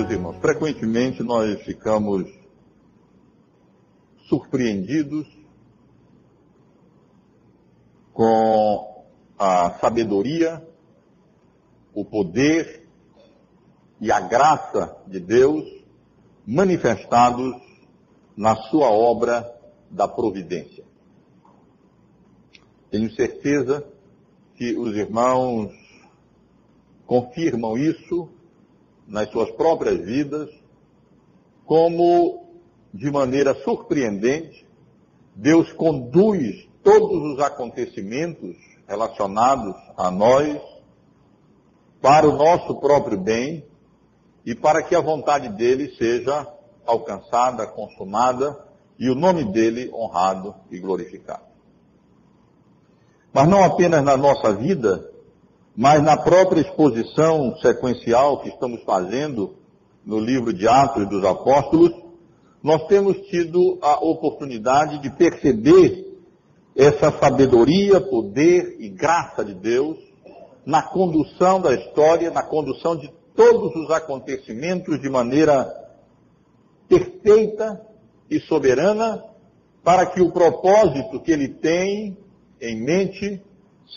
meus irmãos, frequentemente nós ficamos surpreendidos com a sabedoria, o poder e a graça de Deus manifestados na sua obra da providência. Tenho certeza que os irmãos confirmam isso nas suas próprias vidas, como de maneira surpreendente, Deus conduz todos os acontecimentos relacionados a nós para o nosso próprio bem e para que a vontade dele seja alcançada, consumada e o nome dele honrado e glorificado. Mas não apenas na nossa vida, mas na própria exposição sequencial que estamos fazendo no livro de Atos dos Apóstolos, nós temos tido a oportunidade de perceber essa sabedoria, poder e graça de Deus na condução da história, na condução de todos os acontecimentos de maneira perfeita e soberana, para que o propósito que ele tem em mente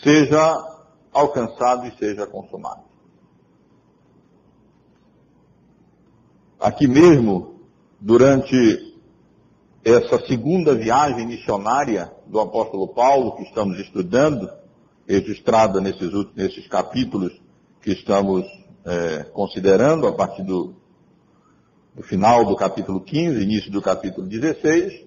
seja alcançado e seja consumado. Aqui mesmo, durante essa segunda viagem missionária do apóstolo Paulo, que estamos estudando, registrada nesses, nesses capítulos que estamos é, considerando, a partir do, do final do capítulo 15, início do capítulo 16,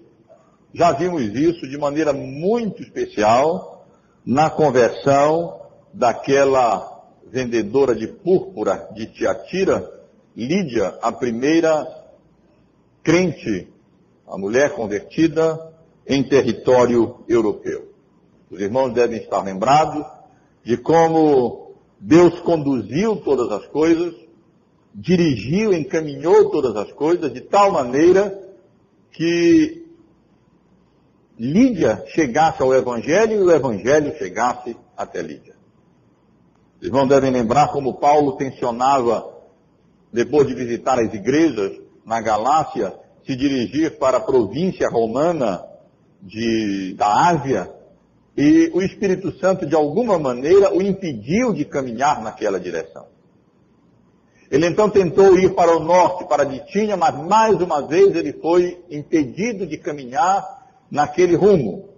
já vimos isso de maneira muito especial na conversão daquela vendedora de púrpura de Tiatira, Lídia, a primeira crente, a mulher convertida em território europeu. Os irmãos devem estar lembrados de como Deus conduziu todas as coisas, dirigiu, encaminhou todas as coisas de tal maneira que Lídia chegasse ao Evangelho e o Evangelho chegasse até Lídia. Os irmãos devem lembrar como Paulo tensionava, depois de visitar as igrejas na Galácia, se dirigir para a província romana de, da Ásia, e o Espírito Santo, de alguma maneira, o impediu de caminhar naquela direção. Ele então tentou ir para o norte, para Ditínia, mas mais uma vez ele foi impedido de caminhar naquele rumo.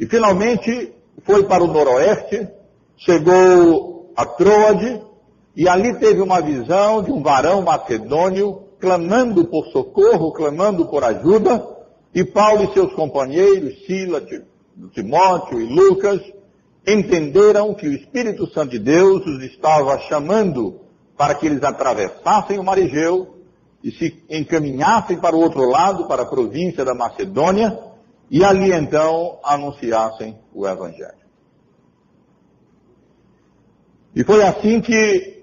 E finalmente foi para o noroeste, chegou a Troade e ali teve uma visão de um varão macedônio clamando por socorro, clamando por ajuda, e Paulo e seus companheiros, Sila, Timóteo e Lucas, entenderam que o Espírito Santo de Deus os estava chamando para que eles atravessassem o mar Egeu e se encaminhassem para o outro lado, para a província da Macedônia, e ali então anunciassem o Evangelho. E foi assim que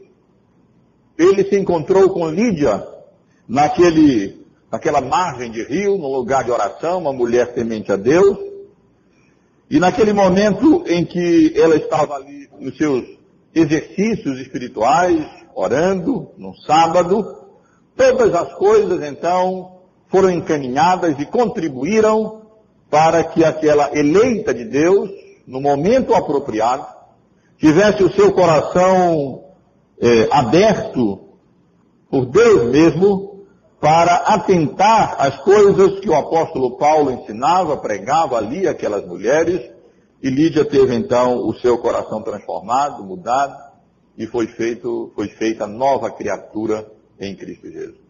ele se encontrou com Lídia, naquele, naquela margem de rio, no lugar de oração, uma mulher temente a Deus. E naquele momento em que ela estava ali nos seus exercícios espirituais, orando, no sábado, todas as coisas então foram encaminhadas e contribuíram para que aquela eleita de Deus, no momento apropriado, tivesse o seu coração é, aberto por Deus mesmo para atentar às coisas que o apóstolo Paulo ensinava, pregava ali aquelas mulheres, e Lídia teve então o seu coração transformado, mudado, e foi, feito, foi feita nova criatura em Cristo Jesus.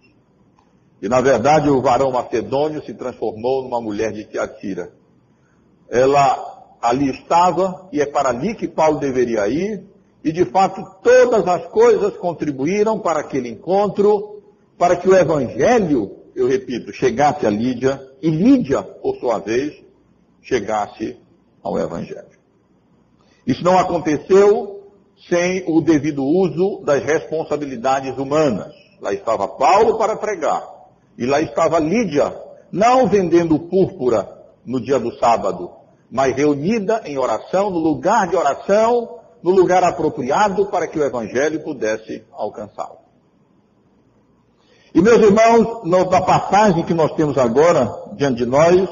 E na verdade o varão macedônio se transformou numa mulher de Tiatira. Ela ali estava e é para ali que Paulo deveria ir, e de fato todas as coisas contribuíram para aquele encontro, para que o evangelho, eu repito, chegasse a Lídia e Lídia, por sua vez, chegasse ao evangelho. Isso não aconteceu sem o devido uso das responsabilidades humanas. Lá estava Paulo para pregar, e lá estava Lídia, não vendendo púrpura no dia do sábado, mas reunida em oração, no lugar de oração, no lugar apropriado para que o Evangelho pudesse alcançá-lo. E meus irmãos, na passagem que nós temos agora diante de nós,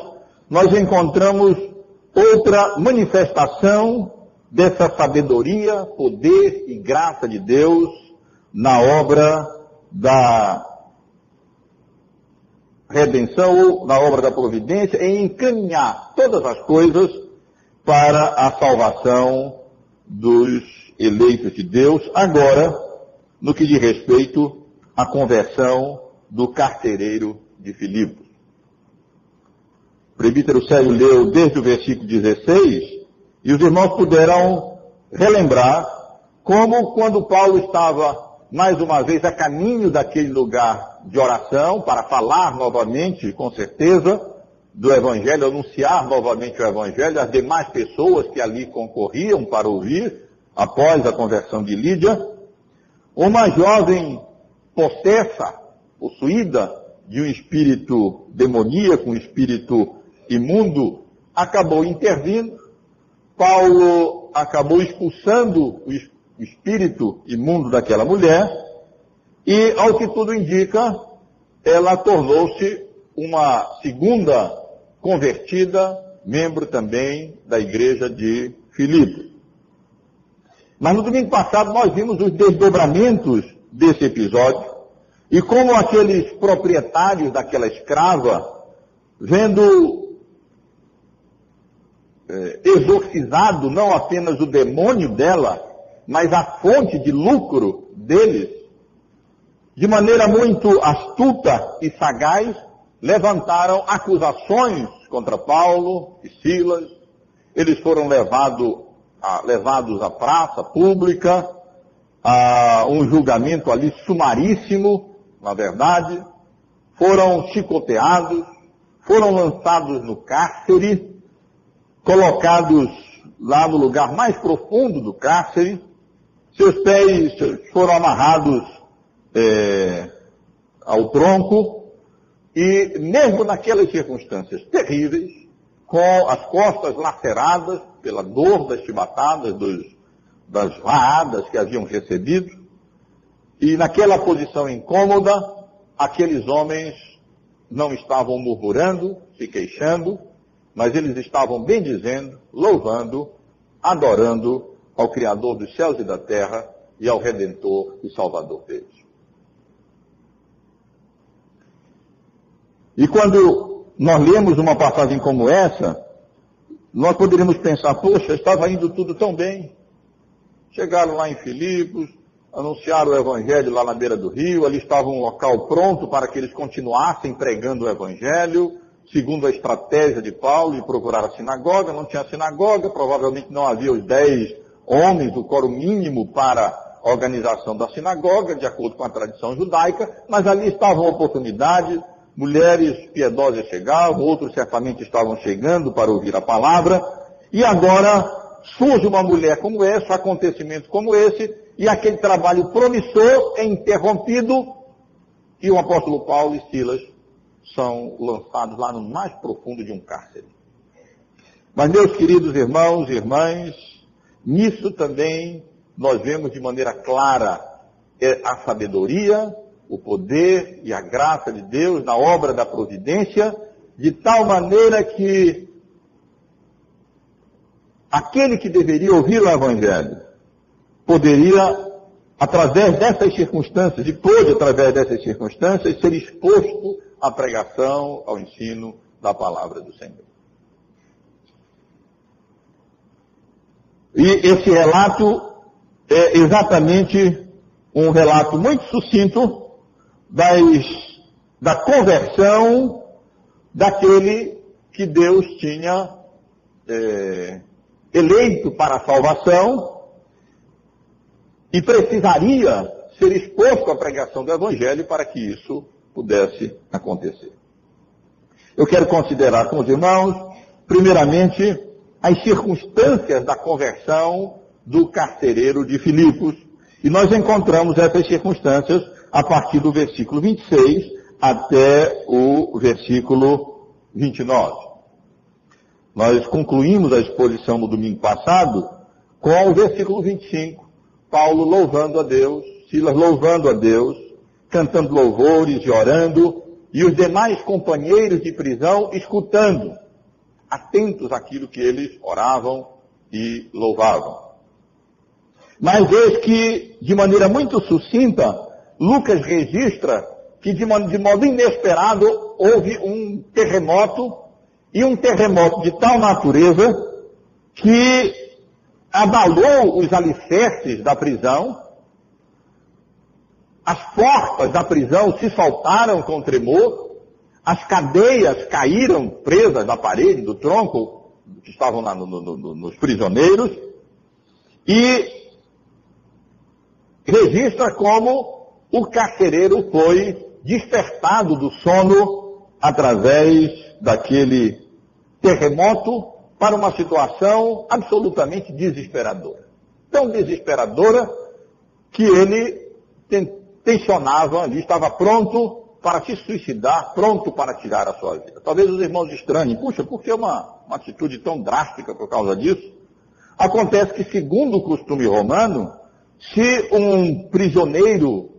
nós encontramos outra manifestação dessa sabedoria, poder e graça de Deus na obra da redenção ou na obra da providência em encaminhar todas as coisas para a salvação dos eleitos de Deus, agora no que diz respeito à conversão do carcereiro de Filipos. O presbítero Sérgio leu desde o versículo 16 e os irmãos puderam relembrar como quando Paulo estava mais uma vez a caminho daquele lugar de oração para falar novamente, com certeza, do Evangelho, anunciar novamente o Evangelho às demais pessoas que ali concorriam para ouvir, após a conversão de Lídia, uma jovem possessa, possuída de um espírito demoníaco, um espírito imundo, acabou intervindo. Paulo acabou expulsando o espírito imundo daquela mulher e, ao que tudo indica, ela tornou-se uma segunda convertida, membro também da igreja de Filipe. Mas no domingo passado nós vimos os desdobramentos desse episódio e como aqueles proprietários daquela escrava, vendo é, exorcizado não apenas o demônio dela, mas a fonte de lucro deles, de maneira muito astuta e sagaz, levantaram acusações contra Paulo e Silas. Eles foram levado a, levados à praça pública, a um julgamento ali sumaríssimo, na verdade. Foram chicoteados, foram lançados no cárcere, colocados lá no lugar mais profundo do cárcere, seus pés foram amarrados é, ao tronco e, mesmo naquelas circunstâncias terríveis, com as costas laceradas pela dor das chibatadas, dos, das vaadas que haviam recebido, e naquela posição incômoda, aqueles homens não estavam murmurando, se queixando, mas eles estavam bendizendo, louvando, adorando ao Criador dos céus e da terra e ao Redentor e Salvador deles. E quando nós lemos uma passagem como essa, nós poderíamos pensar, poxa, estava indo tudo tão bem. Chegaram lá em Filipos, anunciaram o Evangelho lá na beira do rio, ali estava um local pronto para que eles continuassem pregando o Evangelho, segundo a estratégia de Paulo, de procurar a sinagoga, não tinha sinagoga, provavelmente não havia os dez homens, o coro mínimo para a organização da sinagoga, de acordo com a tradição judaica, mas ali estava uma oportunidade, mulheres piedosas chegavam, outros certamente estavam chegando para ouvir a palavra, e agora surge uma mulher como essa, acontecimento como esse, e aquele trabalho promissor é interrompido, e o apóstolo Paulo e Silas são lançados lá no mais profundo de um cárcere. Mas, meus queridos irmãos e irmãs, Nisso também nós vemos de maneira clara é, a sabedoria, o poder e a graça de Deus na obra da providência, de tal maneira que aquele que deveria ouvir o Evangelho poderia, através dessas circunstâncias, e pôde, através dessas circunstâncias, ser exposto à pregação, ao ensino da palavra do Senhor. E esse relato é exatamente um relato muito sucinto das, da conversão daquele que Deus tinha é, eleito para a salvação e precisaria ser exposto à pregação do Evangelho para que isso pudesse acontecer. Eu quero considerar com os irmãos, primeiramente, as circunstâncias da conversão do carcereiro de Filipos. E nós encontramos essas circunstâncias a partir do versículo 26 até o versículo 29. Nós concluímos a exposição no domingo passado com o versículo 25. Paulo louvando a Deus, Silas louvando a Deus, cantando louvores e orando, e os demais companheiros de prisão escutando, atentos àquilo que eles oravam e louvavam. Mas eis que, de maneira muito sucinta, Lucas registra que de modo inesperado houve um terremoto, e um terremoto de tal natureza que abalou os alicerces da prisão, as portas da prisão se soltaram com tremor, as cadeias caíram presas da parede, do tronco, que estavam lá no, no, no, nos prisioneiros, e registra como o carcereiro foi despertado do sono através daquele terremoto para uma situação absolutamente desesperadora. Tão desesperadora que ele tensionava ali, estava pronto para se suicidar, pronto para tirar a sua vida. Talvez os irmãos estranhem, puxa, por que uma, uma atitude tão drástica por causa disso? Acontece que, segundo o costume romano, se um prisioneiro,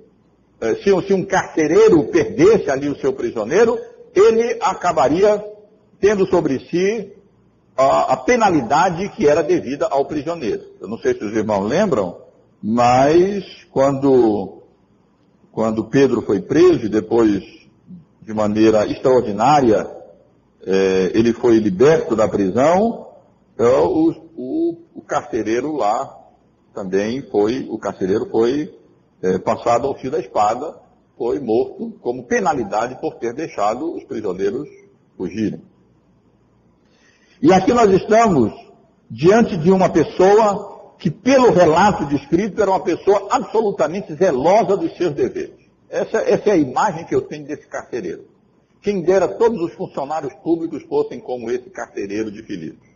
se, se um carcereiro perdesse ali o seu prisioneiro, ele acabaria tendo sobre si a, a penalidade que era devida ao prisioneiro. Eu não sei se os irmãos lembram, mas quando, quando Pedro foi preso e depois, de maneira extraordinária, eh, ele foi liberto da prisão, então, o, o, o carcereiro lá também foi, o carcereiro foi é, passado ao fio da espada, foi morto como penalidade por ter deixado os prisioneiros fugirem. E aqui nós estamos diante de uma pessoa que, pelo relato descrito, era uma pessoa absolutamente zelosa dos seus deveres. Essa, essa é a imagem que eu tenho desse carcereiro. Quem dera todos os funcionários públicos fossem como esse carcereiro de Filipe.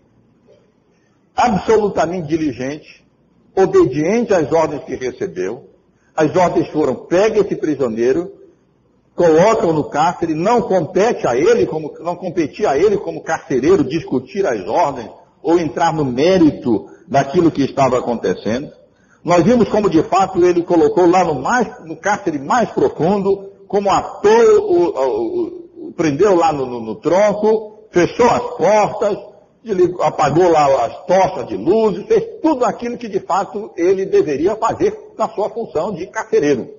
Absolutamente diligente, obediente às ordens que recebeu. As ordens foram, pega esse prisioneiro, colocam no cárcere, não compete a ele, como, não competia a ele como carcereiro discutir as ordens ou entrar no mérito daquilo que estava acontecendo. Nós vimos como de fato ele colocou lá no, mais, no cárcere mais profundo, como ator, o, o, o, prendeu lá no, no, no tronco, fechou as portas, apagou lá as tochas de luz, fez tudo aquilo que de fato ele deveria fazer na sua função de carcereiro.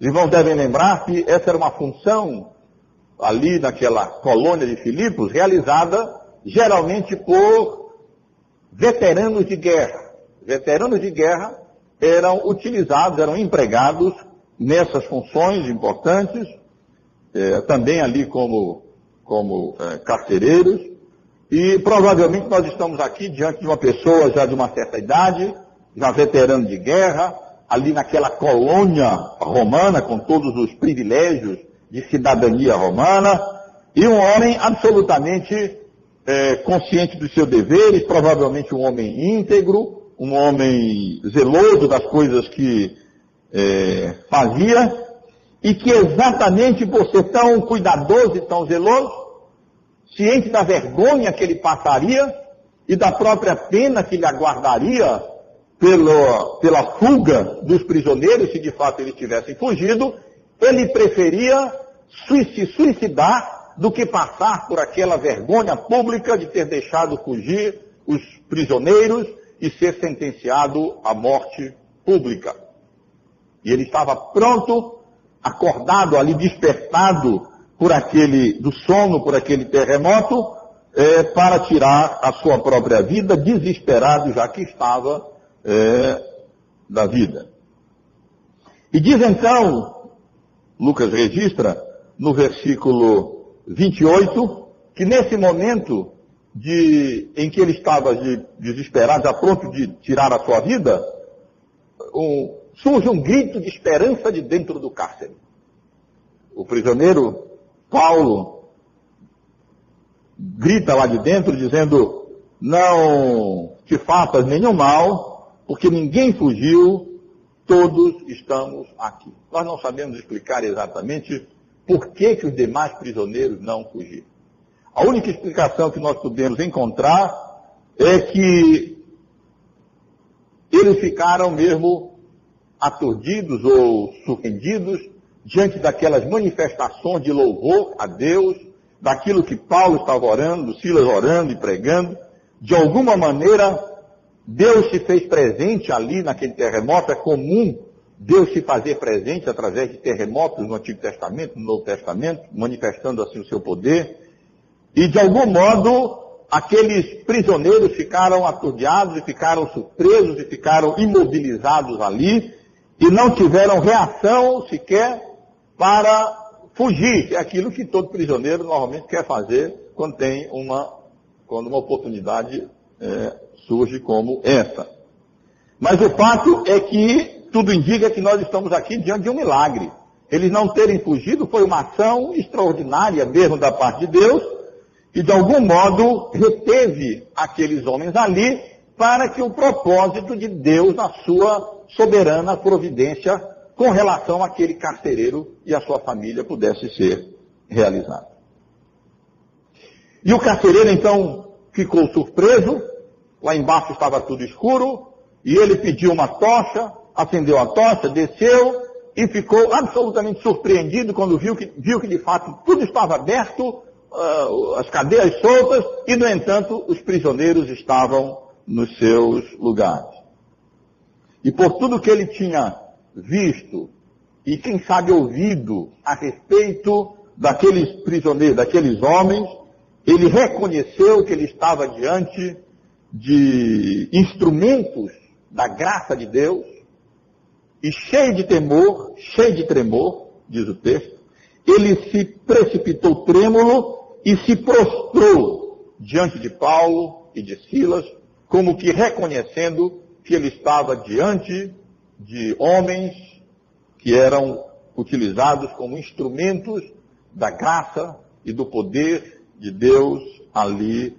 Os irmãos devem lembrar que essa era uma função ali naquela colônia de Filipos, realizada geralmente por veteranos de guerra. Veteranos de guerra eram utilizados, eram empregados nessas funções importantes, eh, também ali como, como eh, carcereiros, e provavelmente nós estamos aqui diante de uma pessoa já de uma certa idade, já veterano de guerra, ali naquela colônia romana, com todos os privilégios de cidadania romana, e um homem absolutamente é, consciente dos seus deveres, provavelmente um homem íntegro, um homem zeloso das coisas que é, fazia, e que exatamente por ser tão cuidadoso e tão zeloso, ciente da vergonha que ele passaria e da própria pena que lhe aguardaria pela fuga dos prisioneiros, se de fato eles tivessem fugido, ele preferia se suicidar do que passar por aquela vergonha pública de ter deixado fugir os prisioneiros e ser sentenciado à morte pública. E ele estava pronto, acordado ali, despertado por aquele, do sono por aquele terremoto, é, para tirar a sua própria vida, desesperado já que estava é, da vida. E diz então, Lucas registra, no versículo 28, que nesse momento de, em que ele estava de, desesperado, já pronto de tirar a sua vida, um, surge um grito de esperança de dentro do cárcere. O prisioneiro Paulo grita lá de dentro dizendo, não te faças nenhum mal, porque ninguém fugiu, todos estamos aqui. Nós não sabemos explicar exatamente por que, que os demais prisioneiros não fugiram. A única explicação que nós podemos encontrar é que eles ficaram mesmo aturdidos ou surpreendidos diante daquelas manifestações de louvor a Deus, daquilo que Paulo estava orando, Silas orando e pregando. De alguma maneira, Deus se fez presente ali naquele terremoto. É comum Deus se fazer presente através de terremotos no Antigo Testamento, no Novo Testamento, manifestando assim o seu poder. E de algum modo, aqueles prisioneiros ficaram aturdiados e ficaram surpresos e ficaram imobilizados ali e não tiveram reação sequer para fugir, é aquilo que todo prisioneiro normalmente quer fazer quando tem uma, quando uma oportunidade é, surge como essa. Mas o fato é que tudo indica que nós estamos aqui diante de um milagre. Eles não terem fugido foi uma ação extraordinária mesmo da parte de Deus, e de algum modo reteve aqueles homens ali para que o propósito de Deus, na sua soberana providência, com relação àquele carcereiro e à sua família pudesse ser realizado. E o carcereiro então ficou surpreso, lá embaixo estava tudo escuro, e ele pediu uma tocha, acendeu a tocha, desceu e ficou absolutamente surpreendido quando viu que, viu que de fato tudo estava aberto, uh, as cadeias soltas, e, no entanto, os prisioneiros estavam nos seus lugares. E por tudo que ele tinha visto, e quem sabe ouvido a respeito daqueles prisioneiros, daqueles homens, ele reconheceu que ele estava diante de instrumentos da graça de Deus, e cheio de temor, cheio de tremor, diz o texto, ele se precipitou trêmulo e se prostrou diante de Paulo e de Silas, como que reconhecendo que ele estava diante de homens que eram utilizados como instrumentos da graça e do poder de Deus ali,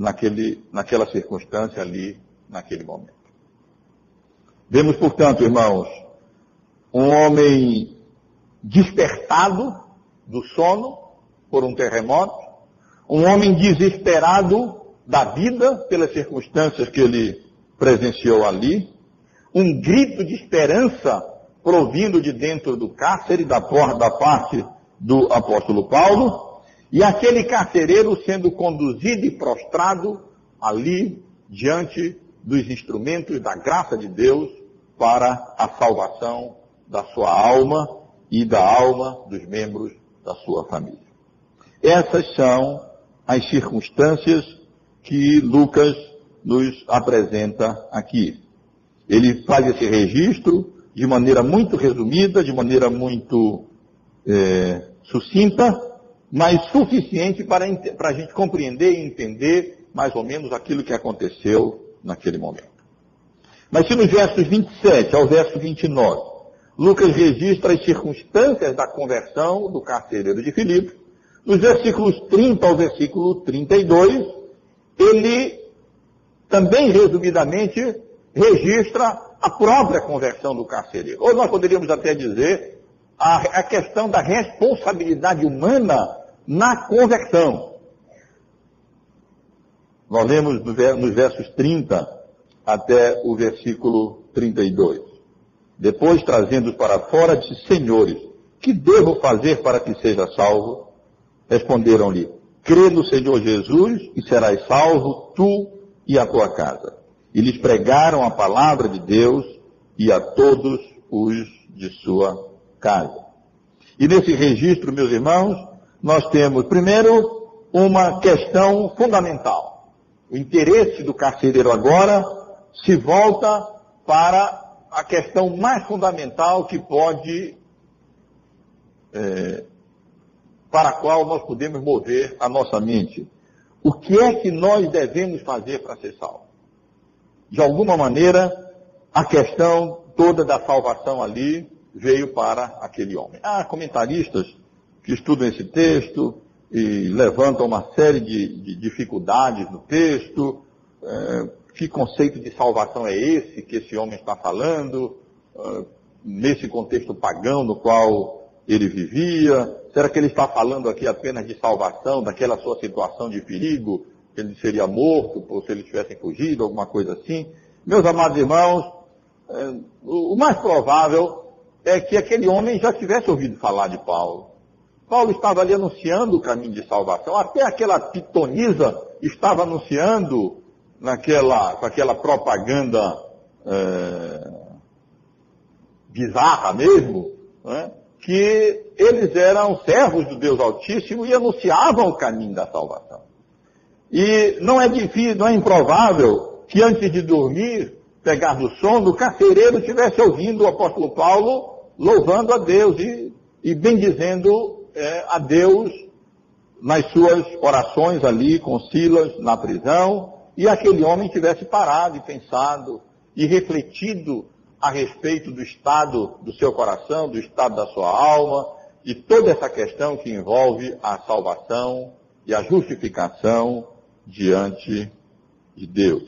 naquele, naquela circunstância ali, naquele momento. Vemos, portanto, irmãos, um homem despertado do sono, por um terremoto, um homem desesperado da vida pelas circunstâncias que ele presenciou ali, um grito de esperança provindo de dentro do cárcere, da, da parte do apóstolo Paulo, e aquele carcereiro sendo conduzido e prostrado ali diante dos instrumentos da graça de Deus para a salvação da sua alma e da alma dos membros da sua família. Essas são as circunstâncias que Lucas nos apresenta aqui. Ele faz esse registro de maneira muito resumida, de maneira muito é, sucinta, mas suficiente para, para a gente compreender e entender mais ou menos aquilo que aconteceu naquele momento. Mas se nos versos 27 ao verso 29, Lucas registra as circunstâncias da conversão do carcereiro de Filipe, nos versículos 30 ao versículo 32, ele também resumidamente registra a própria conversão do carcereiro. Ou nós poderíamos até dizer a, a questão da responsabilidade humana na conversão. Nós lemos nos versos 30 até o versículo 32. Depois, trazendo para fora, disse, Senhores, que devo fazer para que seja salvo? Responderam-lhe, crê no Senhor Jesus e serás salvo tu e a tua casa. E lhes pregaram a palavra de Deus e a todos os de sua casa. E nesse registro, meus irmãos, nós temos, primeiro, uma questão fundamental. O interesse do carcereiro agora se volta para a questão mais fundamental que pode é, para a qual nós podemos mover a nossa mente. O que é que nós devemos fazer para ser salvos? De alguma maneira, a questão toda da salvação ali veio para aquele homem. Há comentaristas que estudam esse texto e levantam uma série de, de dificuldades no texto. É, que conceito de salvação é esse que esse homem está falando? É, nesse contexto pagão no qual ele vivia? Será que ele está falando aqui apenas de salvação, daquela sua situação de perigo, que ele seria morto, ou se ele tivesse fugido, alguma coisa assim? Meus amados irmãos, é, o mais provável é que aquele homem já tivesse ouvido falar de Paulo. Paulo estava ali anunciando o caminho de salvação. Até aquela pitonisa estava anunciando naquela, com aquela propaganda é, bizarra mesmo, né, que eles eram servos do Deus Altíssimo e anunciavam o caminho da salvação. E não é difícil, não é improvável que antes de dormir, pegar no sono, o carcereiro estivesse ouvindo o apóstolo Paulo louvando a Deus e, e bendizendo é, a Deus nas suas orações ali com Silas na prisão, e aquele homem tivesse parado e pensado e refletido a respeito do estado do seu coração, do estado da sua alma e toda essa questão que envolve a salvação e a justificação diante de Deus.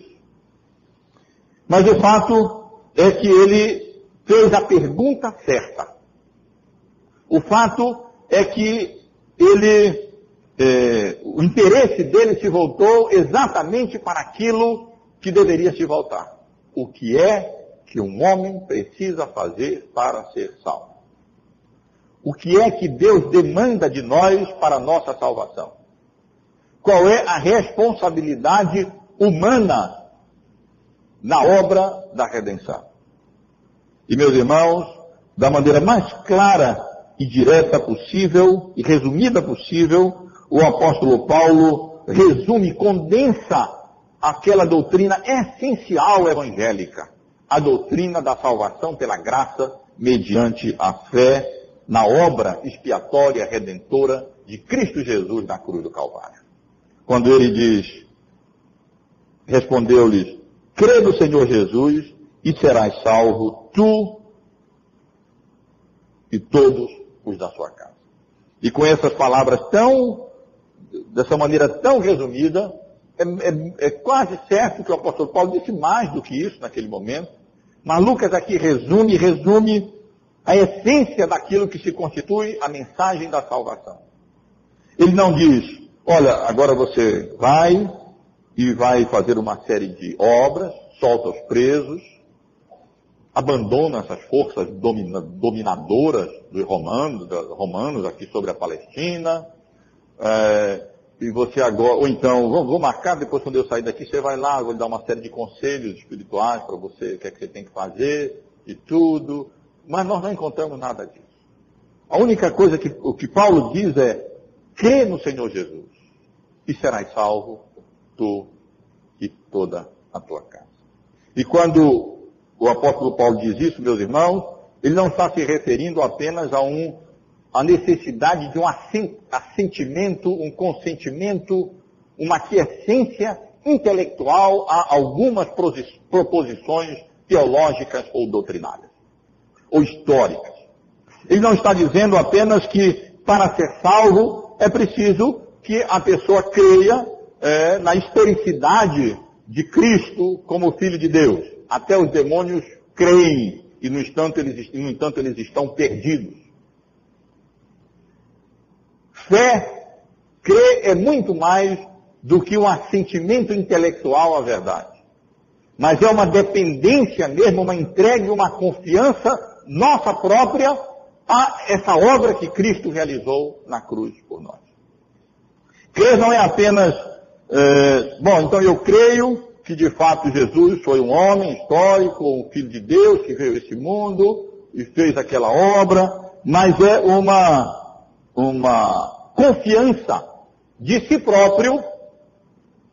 Mas o fato é que ele fez a pergunta certa. O fato é que ele, é, o interesse dele se voltou exatamente para aquilo que deveria se voltar. O que é que um homem precisa fazer para ser salvo? O que é que Deus demanda de nós para a nossa salvação? Qual é a responsabilidade humana na obra da redenção? E meus irmãos, da maneira mais clara e direta possível e resumida possível, o apóstolo Paulo resume, condensa aquela doutrina essencial evangélica a doutrina da salvação pela graça mediante a fé na obra expiatória redentora de Cristo Jesus na cruz do Calvário. Quando ele diz, respondeu-lhes, crê no Senhor Jesus e serás salvo tu e todos os da sua casa. E com essas palavras tão, dessa maneira tão resumida, é, é, é, quase certo que o apóstolo Paulo disse mais do que isso naquele momento. Mas Lucas aqui resume, resume a essência daquilo que se constitui a mensagem da salvação. Ele não diz, olha, agora você vai e vai fazer uma série de obras, solta os presos, abandona essas forças domina, dominadoras dos romanos, dos romanos aqui sobre a Palestina, é, e você agora, ou então, vou, vou, marcar, depois quando eu sair daqui, você vai lá, vou lhe dar uma série de conselhos espirituais para você, o que é que você tem que fazer, e tudo. Mas nós não encontramos nada disso. A única coisa que o que Paulo diz é, crê no Senhor Jesus, e serás salvo, tu e toda a tua casa. E quando o apóstolo Paulo diz isso, meus irmãos, ele não está se referindo apenas a um a necessidade de um assentimento, um consentimento, uma quiescência intelectual a algumas proposições teológicas ou doutrinárias, ou históricas. Ele não está dizendo apenas que para ser salvo é preciso que a pessoa creia é, na historicidade de Cristo como Filho de Deus. Até os demônios creem e no entanto eles, no entanto, eles estão perdidos. Fé, crer é muito mais do que um assentimento intelectual à verdade. Mas é uma dependência mesmo, uma entrega, uma confiança nossa própria a essa obra que Cristo realizou na cruz por nós. Crer não é apenas, é, bom, então eu creio que de fato Jesus foi um homem histórico, um filho de Deus que veio a esse mundo e fez aquela obra, mas é uma uma confiança de si próprio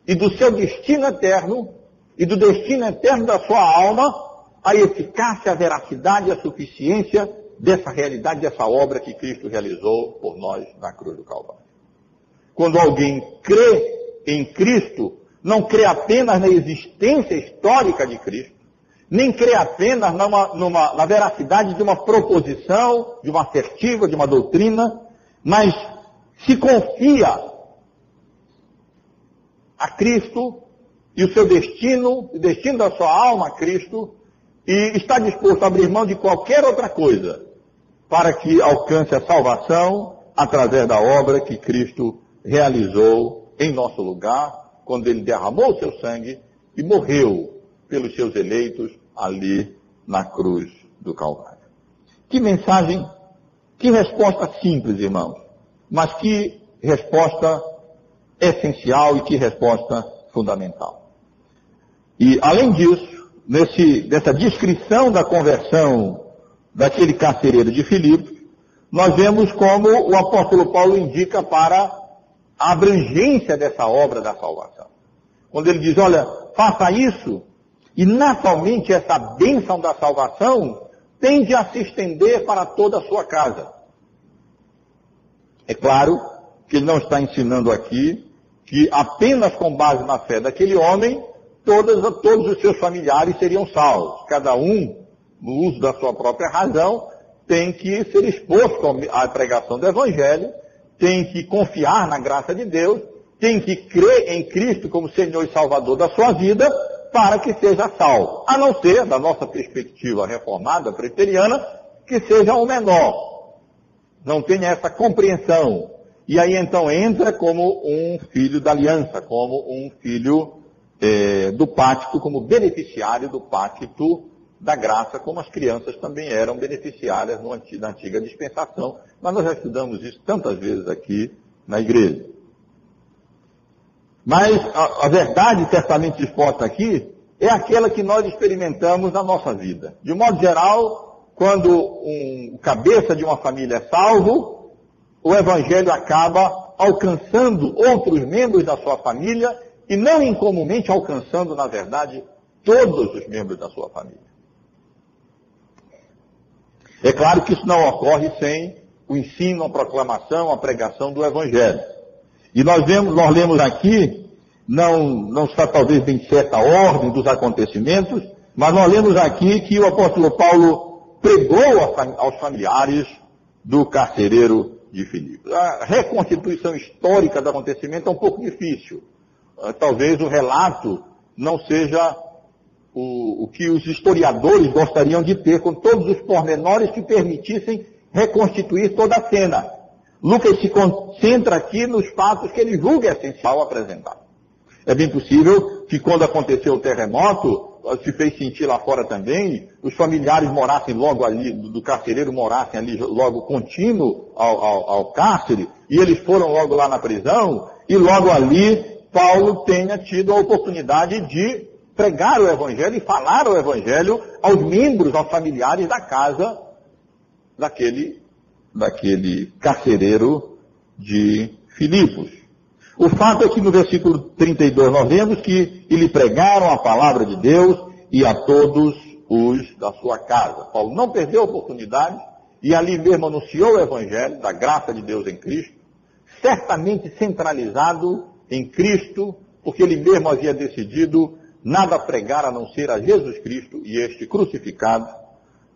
e do seu destino eterno e do destino eterno da sua alma, a eficácia, a veracidade a suficiência dessa realidade, dessa obra que Cristo realizou por nós na cruz do Calvário. Quando alguém crê em Cristo, não crê apenas na existência histórica de Cristo, nem crê apenas numa, numa, na veracidade de uma proposição, de uma assertiva, de uma doutrina, mas se confia a Cristo e o seu destino, o destino da sua alma a Cristo, e está disposto a abrir mão de qualquer outra coisa para que alcance a salvação através da obra que Cristo realizou em nosso lugar, quando ele derramou o seu sangue e morreu pelos seus eleitos ali na cruz do Calvário. Que mensagem, que resposta simples, irmãos, mas que resposta essencial e que resposta fundamental. E, além disso, nesse, dessa descrição da conversão daquele carcereiro de Filipe, nós vemos como o apóstolo Paulo indica para a abrangência dessa obra da salvação. Quando ele diz, olha, faça isso, e naturalmente essa bênção da salvação tende a se estender para toda a sua casa. É claro que ele não está ensinando aqui que apenas com base na fé daquele homem, todas, todos os seus familiares seriam salvos. Cada um, no uso da sua própria razão, tem que ser exposto à pregação do Evangelho, tem que confiar na graça de Deus, tem que crer em Cristo como Senhor e Salvador da sua vida, para que seja salvo. A não ser, da nossa perspectiva reformada, preteriana, que seja o menor. Não tenha essa compreensão. E aí então entra como um filho da aliança, como um filho é, do pacto, como beneficiário do pacto da graça, como as crianças também eram beneficiárias na antiga dispensação. Mas nós já estudamos isso tantas vezes aqui na igreja. Mas a, a verdade certamente exposta aqui é aquela que nós experimentamos na nossa vida. De modo geral, quando um cabeça de uma família é salvo, o evangelho acaba alcançando outros membros da sua família e não incomumente alcançando, na verdade, todos os membros da sua família. É claro que isso não ocorre sem o ensino, a proclamação, a pregação do evangelho. E nós vemos, nós lemos aqui, não, não está talvez em certa ordem dos acontecimentos, mas nós lemos aqui que o apóstolo Paulo pregou aos familiares do carcereiro de Filipe. A reconstituição histórica do acontecimento é um pouco difícil. Ah, talvez o relato não seja o, o que os historiadores gostariam de ter, com todos os pormenores que permitissem reconstituir toda a cena. Lucas se concentra aqui nos fatos que ele julga essencial apresentar. É bem possível que quando aconteceu o terremoto, se fez sentir lá fora também, os familiares morassem logo ali, do carcereiro morassem ali logo contínuo ao, ao, ao cárcere, e eles foram logo lá na prisão, e logo ali Paulo tenha tido a oportunidade de pregar o Evangelho e falar o Evangelho aos membros, aos familiares da casa daquele, daquele carcereiro de Filipos. O fato é que no versículo 32 nós vemos que ele pregaram a palavra de Deus e a todos os da sua casa. Paulo não perdeu a oportunidade e ali mesmo anunciou o evangelho da graça de Deus em Cristo, certamente centralizado em Cristo, porque ele mesmo havia decidido nada pregar a não ser a Jesus Cristo e este crucificado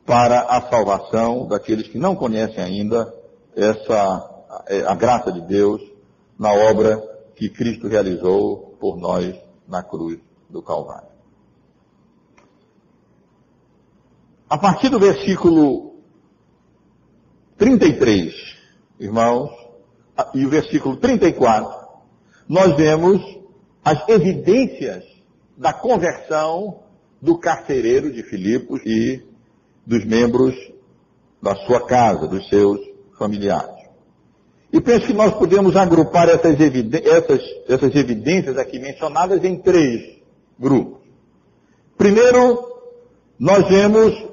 para a salvação daqueles que não conhecem ainda essa a graça de Deus na obra que Cristo realizou por nós na cruz do Calvário. A partir do versículo 33, irmãos, e o versículo 34, nós vemos as evidências da conversão do carcereiro de Filipos e dos membros da sua casa, dos seus familiares. E penso que nós podemos agrupar essas, essas, essas evidências aqui mencionadas em três grupos. Primeiro, nós vemos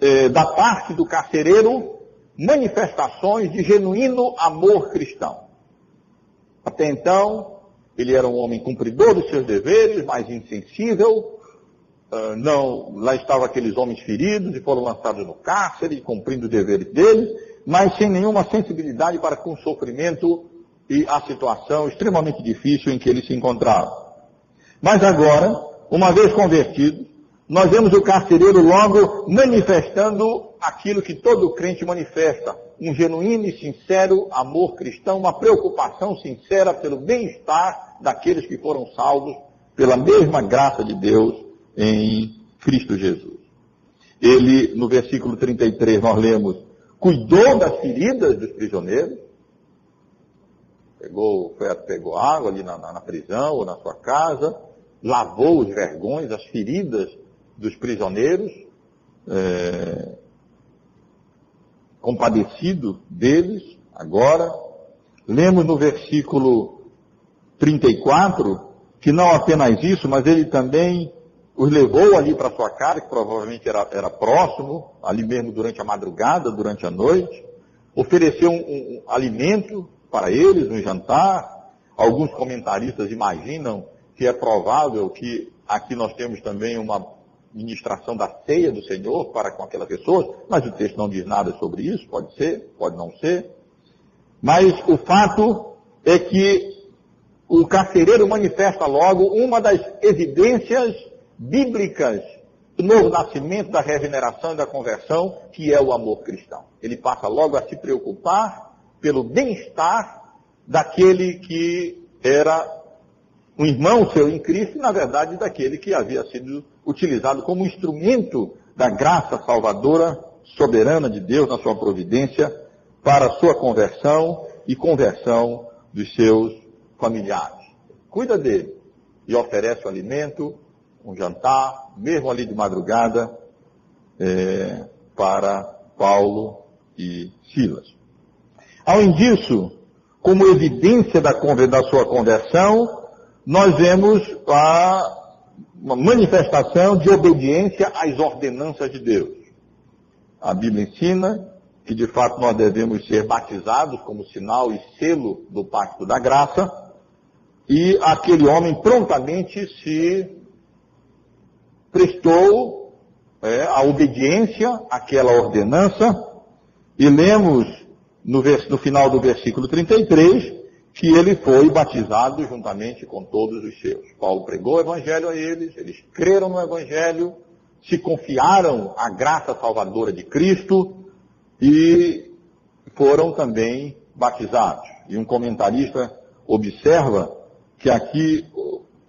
eh, da parte do carcereiro manifestações de genuíno amor cristão. Até então, ele era um homem cumpridor dos seus deveres, mas insensível. Uh, não, lá estavam aqueles homens feridos e foram lançados no cárcere, cumprindo os deveres deles mas sem nenhuma sensibilidade para com o sofrimento e a situação extremamente difícil em que ele se encontrava. Mas agora, uma vez convertido, nós vemos o carcereiro logo manifestando aquilo que todo crente manifesta, um genuíno e sincero amor cristão, uma preocupação sincera pelo bem-estar daqueles que foram salvos pela mesma graça de Deus em Cristo Jesus. Ele, no versículo 33, nós lemos, cuidou das feridas dos prisioneiros, pegou, foi, pegou água ali na, na, na prisão ou na sua casa, lavou os vergões, as feridas dos prisioneiros, é, compadecido deles, agora. Lemos no versículo 34 que não apenas isso, mas ele também os levou ali para sua casa, que provavelmente era, era, próximo, ali mesmo durante a madrugada, durante a noite, ofereceu um, um, um alimento para eles, um jantar. Alguns comentaristas imaginam que é provável que aqui nós temos também uma ministração da ceia do Senhor para com aquelas pessoas, mas o texto não diz nada sobre isso, pode ser, pode não ser. Mas o fato é que o carcereiro manifesta logo uma das evidências bíblicas do novo nascimento, da regeneração e da conversão, que é o amor cristão. Ele passa logo a se preocupar pelo bem-estar daquele que era um irmão seu em Cristo, e na verdade daquele que havia sido utilizado como instrumento da graça salvadora soberana de Deus na sua providência para a sua conversão e conversão dos seus familiares. Cuida dele e oferece o alimento, um jantar, mesmo ali de madrugada, é, para Paulo e Silas. Além disso, como evidência da, da sua conversão, nós vemos a uma manifestação de obediência às ordenanças de Deus. A Bíblia ensina que de fato nós devemos ser batizados como sinal e selo do pacto da graça, e aquele homem prontamente se prestou é, a obediência àquela ordenança, e lemos no, no final do versículo 33 que ele foi batizado juntamente com todos os seus. Paulo pregou o evangelho a eles, eles creram no evangelho, se confiaram à graça salvadora de Cristo e foram também batizados. E um comentarista observa que aqui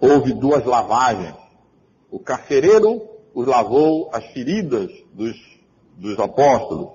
houve duas lavagens. O carcereiro os lavou as feridas dos, dos apóstolos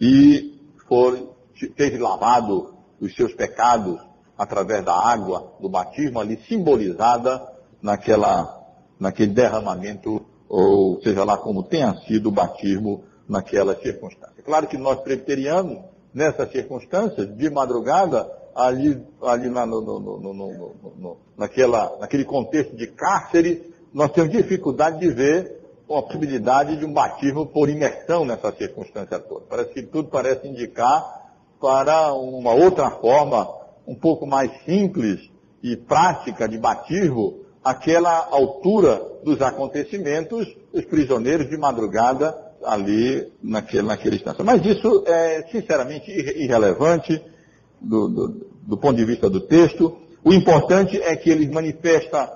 e foi, teve lavado os seus pecados através da água do batismo ali simbolizada naquela, naquele derramamento, ou seja lá como tenha sido o batismo naquela circunstância. Claro que nós presbiterianos, nessas circunstâncias, de madrugada, ali, ali na, no, no, no, naquela, naquele contexto de cárcere, nós temos dificuldade de ver a possibilidade de um batismo por imersão nessa circunstância toda. Parece que tudo parece indicar para uma outra forma um pouco mais simples e prática de batismo, aquela altura dos acontecimentos, os prisioneiros de madrugada ali naquele, naquele instante. Mas isso é sinceramente irrelevante do, do, do ponto de vista do texto. O importante é que ele manifesta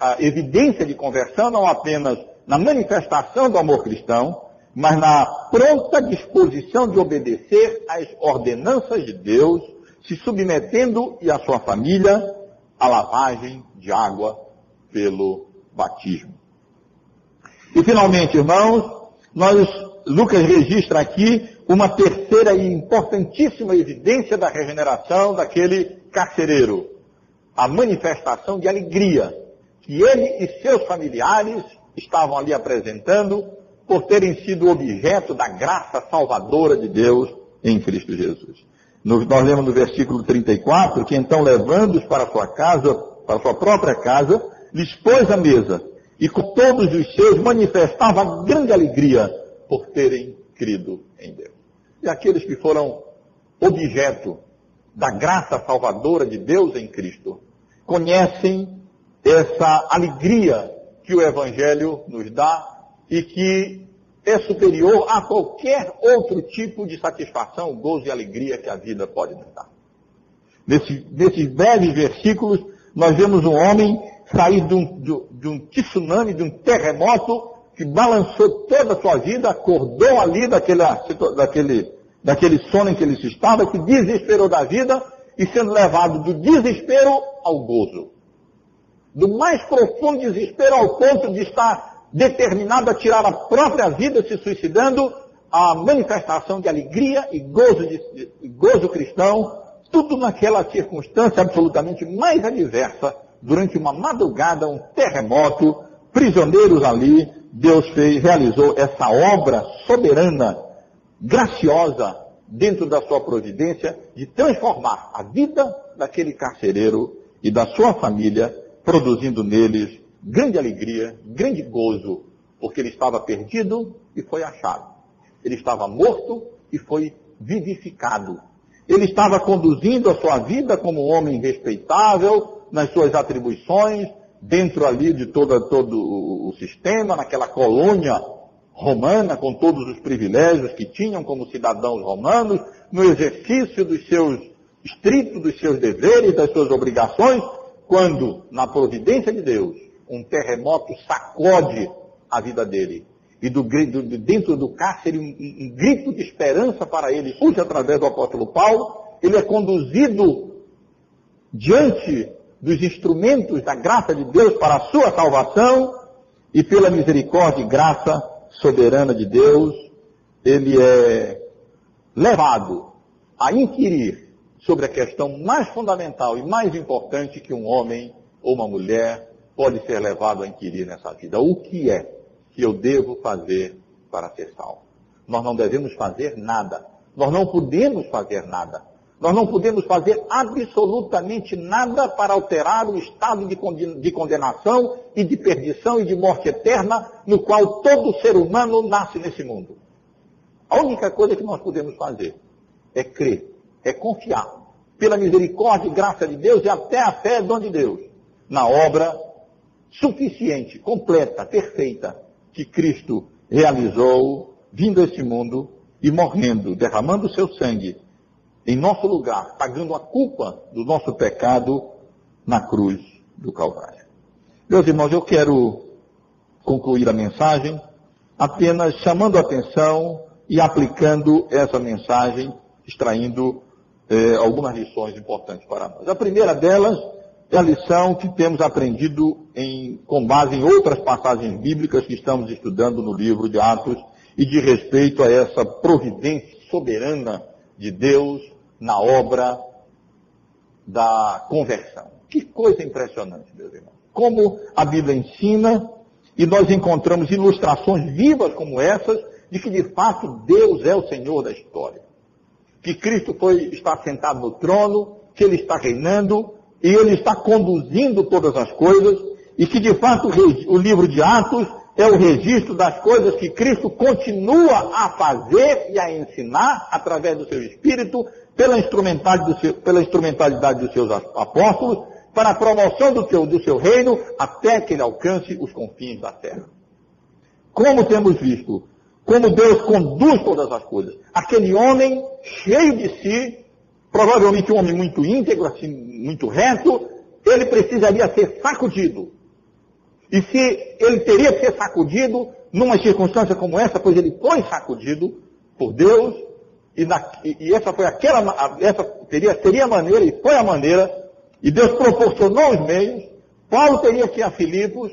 a evidência de conversão, não apenas na manifestação do amor cristão, mas na pronta disposição de obedecer às ordenanças de Deus se submetendo e a sua família à lavagem de água pelo batismo. E finalmente, irmãos, nós, Lucas registra aqui uma terceira e importantíssima evidência da regeneração daquele carcereiro. A manifestação de alegria que ele e seus familiares estavam ali apresentando por terem sido objeto da graça salvadora de Deus em Cristo Jesus. nós lemos no versículo 34 que então, levando-os para sua casa, para sua própria casa, lhes pôs a mesa e com todos os seus manifestava grande alegria por terem crido em Deus. E aqueles que foram objeto da graça salvadora de Deus em Cristo conhecem essa alegria que o Evangelho nos dá e que é superior a qualquer outro tipo de satisfação, gozo e alegria que a vida pode nos dar. Nesse, nesses breves versículos, nós vemos um homem sair de um, de, de um tsunami, de um terremoto, que balançou toda a sua vida, acordou ali daquela, daquele, daquele sono em que ele se estava, que desesperou da vida e sendo levado do desespero ao gozo. Do mais profundo desespero ao ponto de estar determinado a tirar a própria vida se suicidando, a manifestação de alegria e gozo, de, de, gozo cristão, tudo naquela circunstância absolutamente mais adversa, durante uma madrugada, um terremoto, prisioneiros ali, Deus fez, realizou essa obra soberana, graciosa, dentro da sua providência, de transformar a vida daquele carcereiro e da sua família, produzindo neles grande alegria, grande gozo, porque ele estava perdido e foi achado. Ele estava morto e foi vivificado. Ele estava conduzindo a sua vida como um homem respeitável nas suas atribuições, dentro ali de todo, o sistema, naquela colônia romana, com todos os privilégios que tinham como cidadãos romanos, no exercício dos seus estrito dos seus deveres, das suas obrigações, quando, na providência de Deus, um terremoto sacode a vida dele. E do, do, dentro do cárcere, um, um grito de esperança para ele surge através do apóstolo Paulo. Ele é conduzido diante dos instrumentos da graça de Deus para a sua salvação e pela misericórdia e graça soberana de Deus, ele é levado a inquirir sobre a questão mais fundamental e mais importante que um homem ou uma mulher pode ser levado a inquirir nessa vida. O que é que eu devo fazer para ser salvo? Nós não devemos fazer nada. Nós não podemos fazer nada. Nós não podemos fazer absolutamente nada para alterar o estado de condenação e de perdição e de morte eterna no qual todo ser humano nasce nesse mundo. A única coisa que nós podemos fazer é crer, é confiar, pela misericórdia e graça de Deus e até a fé de Deus, na obra suficiente, completa, perfeita, que Cristo realizou, vindo a este mundo e morrendo, derramando o seu sangue em nosso lugar, pagando a culpa do nosso pecado na cruz do Calvário. Meus irmãos, eu quero concluir a mensagem apenas chamando a atenção e aplicando essa mensagem, extraindo eh, algumas lições importantes para nós. A primeira delas é a lição que temos aprendido em, com base em outras passagens bíblicas que estamos estudando no livro de Atos e de respeito a essa providência soberana de Deus na obra da conversão. Que coisa impressionante, meus irmãos. Como a Bíblia ensina, e nós encontramos ilustrações vivas como essas, de que de fato Deus é o Senhor da história. Que Cristo foi, está sentado no trono, que Ele está reinando, e Ele está conduzindo todas as coisas, e que de fato o livro de Atos é o registro das coisas que Cristo continua a fazer e a ensinar através do seu Espírito, pela instrumentalidade, seu, pela instrumentalidade dos seus apóstolos, para a promoção do seu, do seu reino, até que ele alcance os confins da terra. Como temos visto, como Deus conduz todas as coisas. Aquele homem cheio de si, provavelmente um homem muito íntegro, assim, muito reto, ele precisaria ser sacudido. E se ele teria que ser sacudido numa circunstância como essa, pois ele foi sacudido por Deus, e, na, e, essa foi aquela, essa teria, seria a maneira, e foi a maneira, e Deus proporcionou os meios, Paulo teria que ir a Filipos,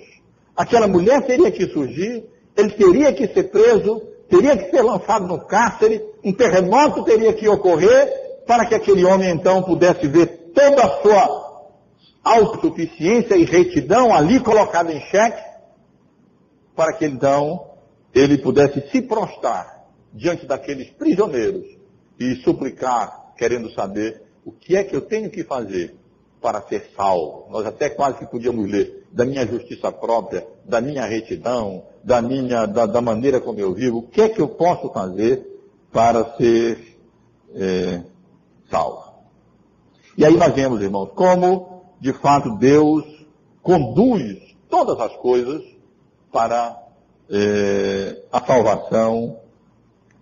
aquela mulher teria que surgir, ele teria que ser preso, teria que ser lançado no cárcere, um terremoto teria que ocorrer, para que aquele homem então pudesse ver toda a sua autossuficiência e retidão ali colocada em xeque, para que então ele pudesse se prostrar diante daqueles prisioneiros e suplicar, querendo saber o que é que eu tenho que fazer para ser salvo. Nós até quase que podíamos ler da minha justiça própria, da minha retidão, da minha, da, da maneira como eu vivo, o que é que eu posso fazer para ser é, salvo. E aí nós vemos, irmãos, como de fato Deus conduz todas as coisas para é, a salvação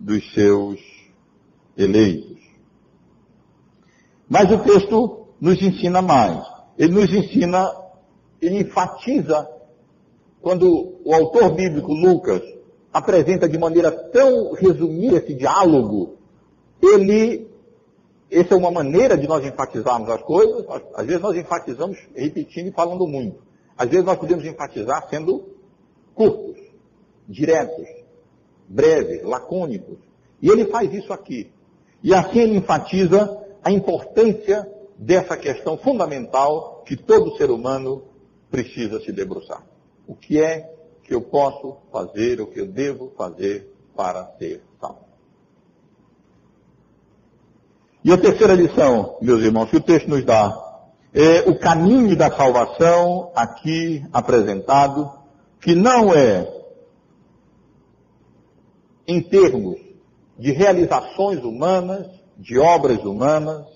dos seus eleitos. Mas o texto nos ensina mais. Ele nos ensina, ele enfatiza, quando o autor bíblico Lucas apresenta de maneira tão resumida esse diálogo, ele, essa é uma maneira de nós enfatizarmos as coisas, às vezes nós enfatizamos repetindo e falando muito. Às vezes nós podemos enfatizar sendo curtos, diretos, breves, lacônicos. E ele faz isso aqui. E assim ele enfatiza a importância dessa questão fundamental que todo ser humano precisa se debruçar. O que é que eu posso fazer, o que eu devo fazer para ser salvo. E a terceira lição, meus irmãos, que o texto nos dá, é o caminho da salvação aqui apresentado, que não é em termos de realizações humanas, de obras humanas,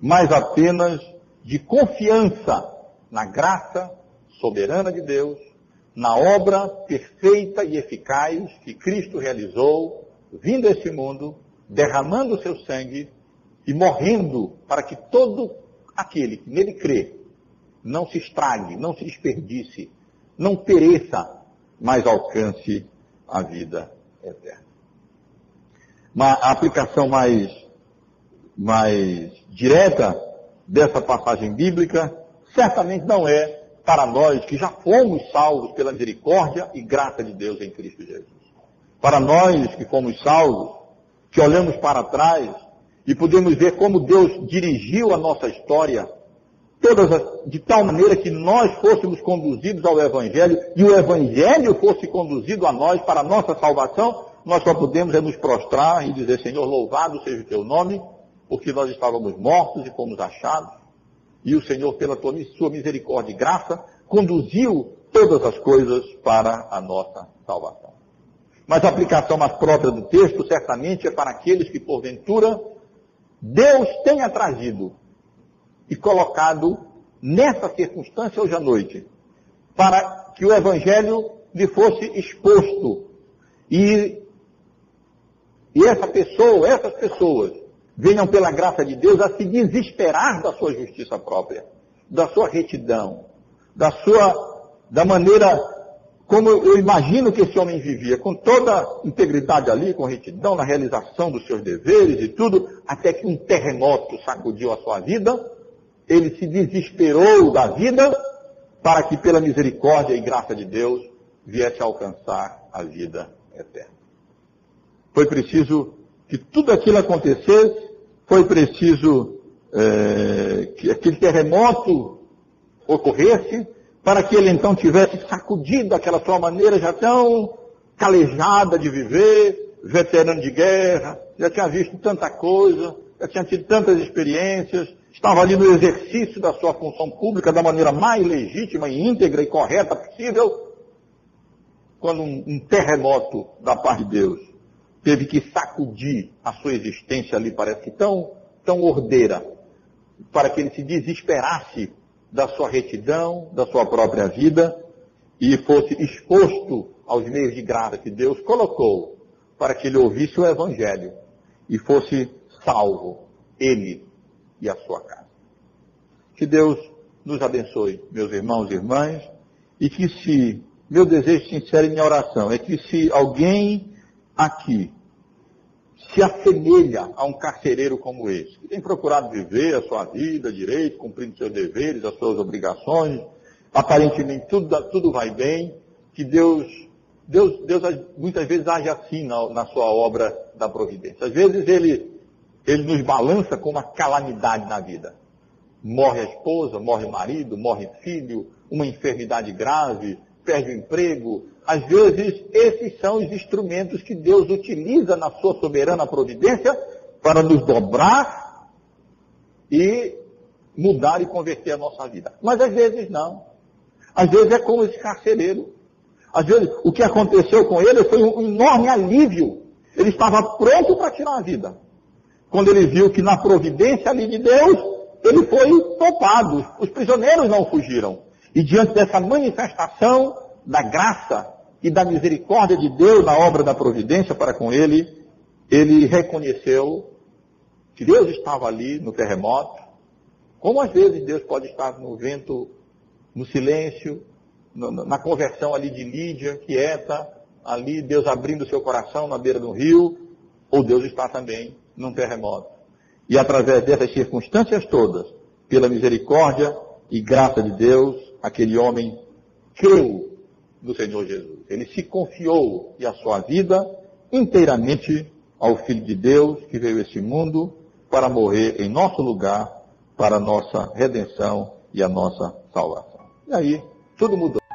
mas apenas de confiança na graça soberana de Deus, na obra perfeita e eficaz que Cristo realizou, vindo a esse mundo, derramando o seu sangue e morrendo para que todo aquele que nele crê não se estrague, não se desperdice, não pereça, mas alcance a vida eterna. Uma aplicação mais, mais direta dessa passagem bíblica certamente não é para nós que já fomos salvos pela misericórdia e graça de Deus em Cristo Jesus. Para nós que fomos salvos, que olhamos para trás e podemos ver como Deus dirigiu a nossa história, as, de tal maneira que nós fôssemos conduzidos ao Evangelho e o Evangelho fosse conduzido a nós para a nossa salvação, nós só podemos é nos prostrar e dizer, Senhor, louvado seja o teu nome, porque nós estávamos mortos e fomos achados, e o Senhor, pela tua, sua misericórdia e graça, conduziu todas as coisas para a nossa salvação. Mas a aplicação mais própria do texto, certamente, é para aqueles que, porventura, Deus tenha trazido e colocado nessa circunstância hoje à noite, para que o Evangelho lhe fosse exposto e e essa pessoa, essas pessoas, venham pela graça de Deus a se desesperar da sua justiça própria, da sua retidão, da sua, da maneira como eu imagino que esse homem vivia, com toda integridade ali, com retidão, na realização dos seus deveres e tudo, até que um terremoto sacudiu a sua vida, ele se desesperou da vida para que pela misericórdia e graça de Deus viesse a alcançar a vida eterna. Foi preciso que tudo aquilo acontecesse, foi preciso é, que aquele terremoto ocorresse, para que ele então tivesse sacudido aquela sua maneira já tão calejada de viver, veterano de guerra, já tinha visto tanta coisa, já tinha tido tantas experiências, estava ali no exercício da sua função pública da maneira mais legítima e íntegra e correta possível, quando um, um terremoto da paz de Deus teve que sacudir a sua existência ali, parece que tão, tão ordeira, para que ele se desesperasse da sua retidão, da sua própria vida, e fosse exposto aos meios de graça que Deus colocou para que ele ouvisse o Evangelho e fosse salvo, ele e a sua casa. Que Deus nos abençoe, meus irmãos e irmãs, e que se, meu desejo sincero e minha oração é que se alguém aqui se assemelha a um carcereiro como esse, que tem procurado viver a sua vida direito, cumprindo seus deveres, as suas obrigações, aparentemente tudo, tudo vai bem, que Deus, Deus, Deus muitas vezes age assim na, na sua obra da providência. Às vezes ele, ele nos balança com uma calamidade na vida. Morre a esposa, morre o marido, morre filho, uma enfermidade grave, perde o emprego, às vezes, esses são os instrumentos que Deus utiliza na sua soberana providência para nos dobrar e mudar e converter a nossa vida. Mas às vezes não. Às vezes é como esse carcereiro. Às vezes o que aconteceu com ele foi um enorme alívio. Ele estava pronto para tirar a vida. Quando ele viu que na providência ali de Deus, ele foi topado. Os prisioneiros não fugiram. E diante dessa manifestação da graça e da misericórdia de Deus na obra da providência para com ele, ele reconheceu que Deus estava ali no terremoto, como às vezes Deus pode estar no vento, no silêncio, na conversão ali de Lídia, quieta, ali Deus abrindo seu coração na beira do rio, ou Deus está também num terremoto. E através dessas circunstâncias todas, pela misericórdia e graça de Deus, aquele homem creu do Senhor Jesus. Ele se confiou e a sua vida inteiramente ao Filho de Deus que veio a este mundo para morrer em nosso lugar, para a nossa redenção e a nossa salvação. E aí, tudo mudou.